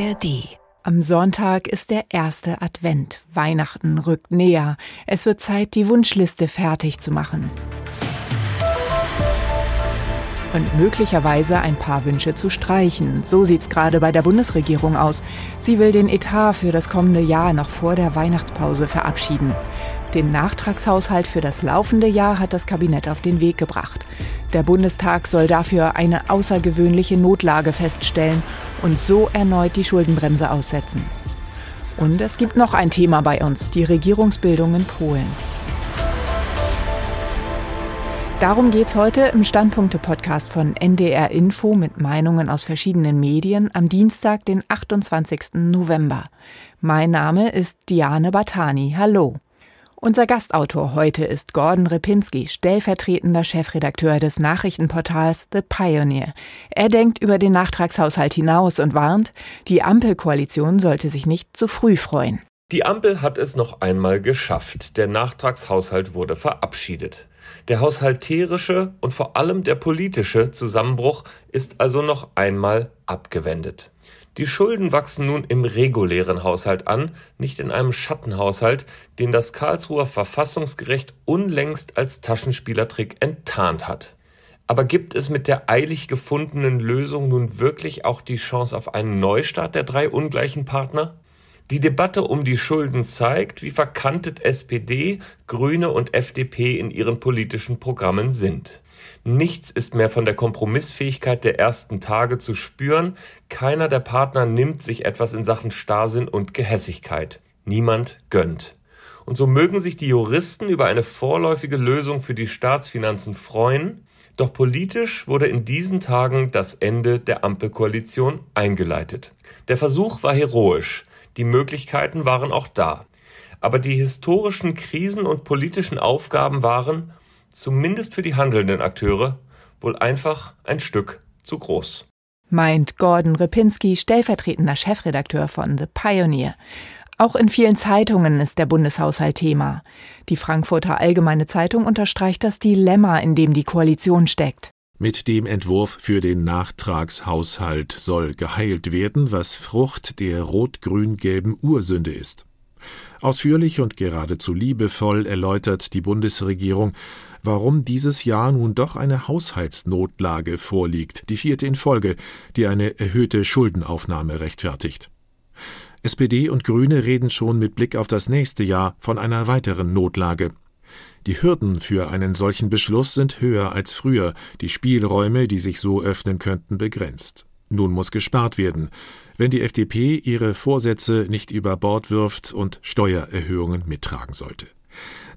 ARD. Am Sonntag ist der erste Advent. Weihnachten rückt näher. Es wird Zeit, die Wunschliste fertig zu machen. Und möglicherweise ein paar Wünsche zu streichen. So sieht's gerade bei der Bundesregierung aus. Sie will den Etat für das kommende Jahr noch vor der Weihnachtspause verabschieden. Den Nachtragshaushalt für das laufende Jahr hat das Kabinett auf den Weg gebracht. Der Bundestag soll dafür eine außergewöhnliche Notlage feststellen und so erneut die Schuldenbremse aussetzen. Und es gibt noch ein Thema bei uns, die Regierungsbildung in Polen. Darum geht's heute im Standpunkte-Podcast von NDR Info mit Meinungen aus verschiedenen Medien am Dienstag, den 28. November. Mein Name ist Diane Batani. Hallo. Unser Gastautor heute ist Gordon Repinski, stellvertretender Chefredakteur des Nachrichtenportals The Pioneer. Er denkt über den Nachtragshaushalt hinaus und warnt, die Ampelkoalition sollte sich nicht zu früh freuen. Die Ampel hat es noch einmal geschafft. Der Nachtragshaushalt wurde verabschiedet. Der haushalterische und vor allem der politische Zusammenbruch ist also noch einmal abgewendet. Die Schulden wachsen nun im regulären Haushalt an, nicht in einem Schattenhaushalt, den das Karlsruher Verfassungsgericht unlängst als Taschenspielertrick enttarnt hat. Aber gibt es mit der eilig gefundenen Lösung nun wirklich auch die Chance auf einen Neustart der drei ungleichen Partner? Die Debatte um die Schulden zeigt, wie verkantet SPD, Grüne und FDP in ihren politischen Programmen sind. Nichts ist mehr von der Kompromissfähigkeit der ersten Tage zu spüren, keiner der Partner nimmt sich etwas in Sachen Starrsinn und Gehässigkeit. Niemand gönnt. Und so mögen sich die Juristen über eine vorläufige Lösung für die Staatsfinanzen freuen, doch politisch wurde in diesen Tagen das Ende der Ampelkoalition eingeleitet. Der Versuch war heroisch, die Möglichkeiten waren auch da. Aber die historischen Krisen und politischen Aufgaben waren, zumindest für die handelnden Akteure, wohl einfach ein Stück zu groß. Meint Gordon Repinski, stellvertretender Chefredakteur von The Pioneer. Auch in vielen Zeitungen ist der Bundeshaushalt Thema. Die Frankfurter Allgemeine Zeitung unterstreicht das Dilemma, in dem die Koalition steckt. Mit dem Entwurf für den Nachtragshaushalt soll geheilt werden, was Frucht der rot-grün-gelben Ursünde ist. Ausführlich und geradezu liebevoll erläutert die Bundesregierung, warum dieses Jahr nun doch eine Haushaltsnotlage vorliegt, die vierte in Folge, die eine erhöhte Schuldenaufnahme rechtfertigt. SPD und Grüne reden schon mit Blick auf das nächste Jahr von einer weiteren Notlage. Die Hürden für einen solchen Beschluss sind höher als früher, die Spielräume, die sich so öffnen könnten, begrenzt. Nun muss gespart werden, wenn die FDP ihre Vorsätze nicht über Bord wirft und Steuererhöhungen mittragen sollte.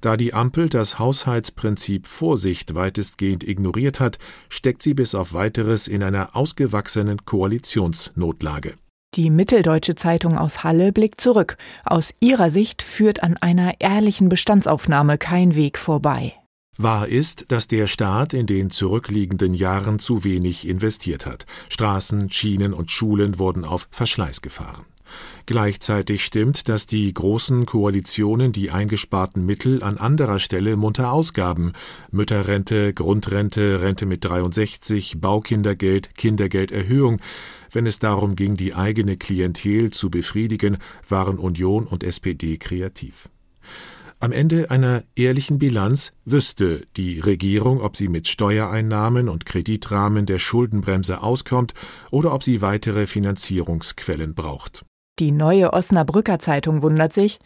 Da die Ampel das Haushaltsprinzip Vorsicht weitestgehend ignoriert hat, steckt sie bis auf weiteres in einer ausgewachsenen Koalitionsnotlage. Die Mitteldeutsche Zeitung aus Halle blickt zurück. Aus ihrer Sicht führt an einer ehrlichen Bestandsaufnahme kein Weg vorbei. Wahr ist, dass der Staat in den zurückliegenden Jahren zu wenig investiert hat. Straßen, Schienen und Schulen wurden auf Verschleiß gefahren. Gleichzeitig stimmt, dass die großen Koalitionen die eingesparten Mittel an anderer Stelle munter ausgaben. Mütterrente, Grundrente, Rente mit 63, Baukindergeld, Kindergelderhöhung. Wenn es darum ging, die eigene Klientel zu befriedigen, waren Union und SPD kreativ. Am Ende einer ehrlichen Bilanz wüsste die Regierung, ob sie mit Steuereinnahmen und Kreditrahmen der Schuldenbremse auskommt oder ob sie weitere Finanzierungsquellen braucht. Die neue Osnabrücker Zeitung wundert sich,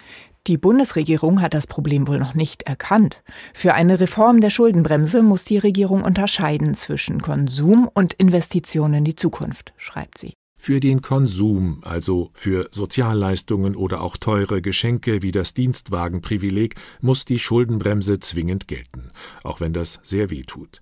die Bundesregierung hat das Problem wohl noch nicht erkannt. Für eine Reform der Schuldenbremse muss die Regierung unterscheiden zwischen Konsum und Investitionen in die Zukunft, schreibt sie. Für den Konsum, also für Sozialleistungen oder auch teure Geschenke wie das Dienstwagenprivileg, muss die Schuldenbremse zwingend gelten, auch wenn das sehr weh tut.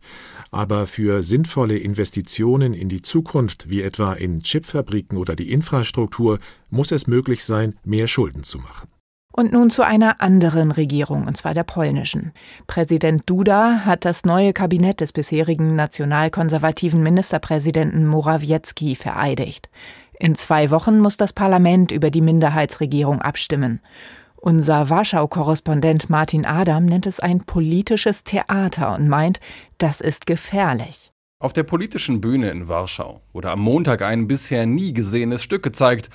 Aber für sinnvolle Investitionen in die Zukunft, wie etwa in Chipfabriken oder die Infrastruktur, muss es möglich sein, mehr Schulden zu machen. Und nun zu einer anderen Regierung, und zwar der polnischen. Präsident Duda hat das neue Kabinett des bisherigen nationalkonservativen Ministerpräsidenten Morawiecki vereidigt. In zwei Wochen muss das Parlament über die Minderheitsregierung abstimmen. Unser Warschau-Korrespondent Martin Adam nennt es ein politisches Theater und meint, das ist gefährlich. Auf der politischen Bühne in Warschau wurde am Montag ein bisher nie gesehenes Stück gezeigt.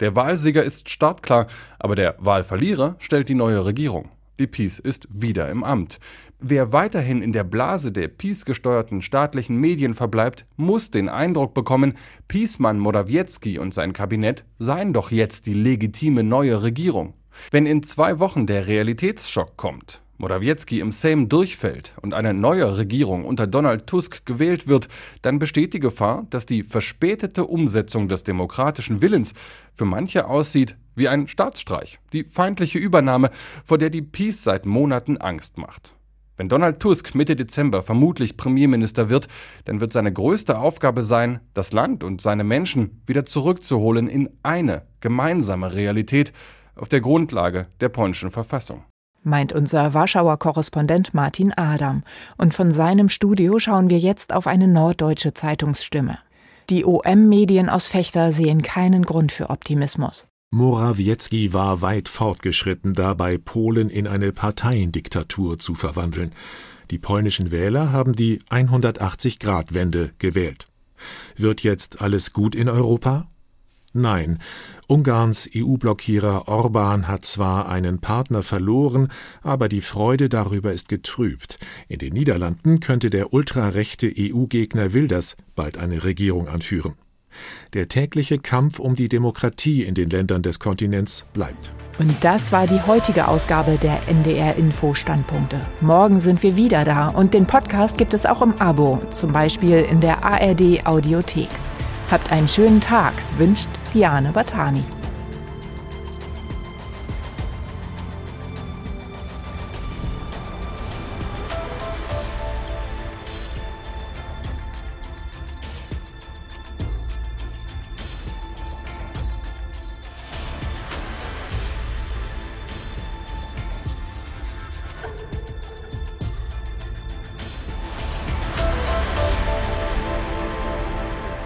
Der Wahlsieger ist startklar, aber der Wahlverlierer stellt die neue Regierung. Die Peace ist wieder im Amt. Wer weiterhin in der Blase der Peace-gesteuerten staatlichen Medien verbleibt, muss den Eindruck bekommen, Peacemann Morawiecki und sein Kabinett seien doch jetzt die legitime neue Regierung. Wenn in zwei Wochen der Realitätsschock kommt, Morawiecki im Sejm durchfällt und eine neue Regierung unter Donald Tusk gewählt wird, dann besteht die Gefahr, dass die verspätete Umsetzung des demokratischen Willens für manche aussieht wie ein Staatsstreich, die feindliche Übernahme, vor der die Peace seit Monaten Angst macht. Wenn Donald Tusk Mitte Dezember vermutlich Premierminister wird, dann wird seine größte Aufgabe sein, das Land und seine Menschen wieder zurückzuholen in eine gemeinsame Realität auf der Grundlage der polnischen Verfassung meint unser Warschauer Korrespondent Martin Adam. Und von seinem Studio schauen wir jetzt auf eine norddeutsche Zeitungsstimme. Die OM-Medien aus Fechter sehen keinen Grund für Optimismus. Morawiecki war weit fortgeschritten dabei, Polen in eine Parteiendiktatur zu verwandeln. Die polnischen Wähler haben die 180-Grad-Wende gewählt. Wird jetzt alles gut in Europa? Nein, Ungarns EU-Blockierer Orban hat zwar einen Partner verloren, aber die Freude darüber ist getrübt. In den Niederlanden könnte der ultrarechte EU-Gegner Wilders bald eine Regierung anführen. Der tägliche Kampf um die Demokratie in den Ländern des Kontinents bleibt. Und das war die heutige Ausgabe der NDR Info Standpunkte. Morgen sind wir wieder da und den Podcast gibt es auch im Abo, zum Beispiel in der ARD Audiothek. Habt einen schönen Tag, wünscht Diane Batani.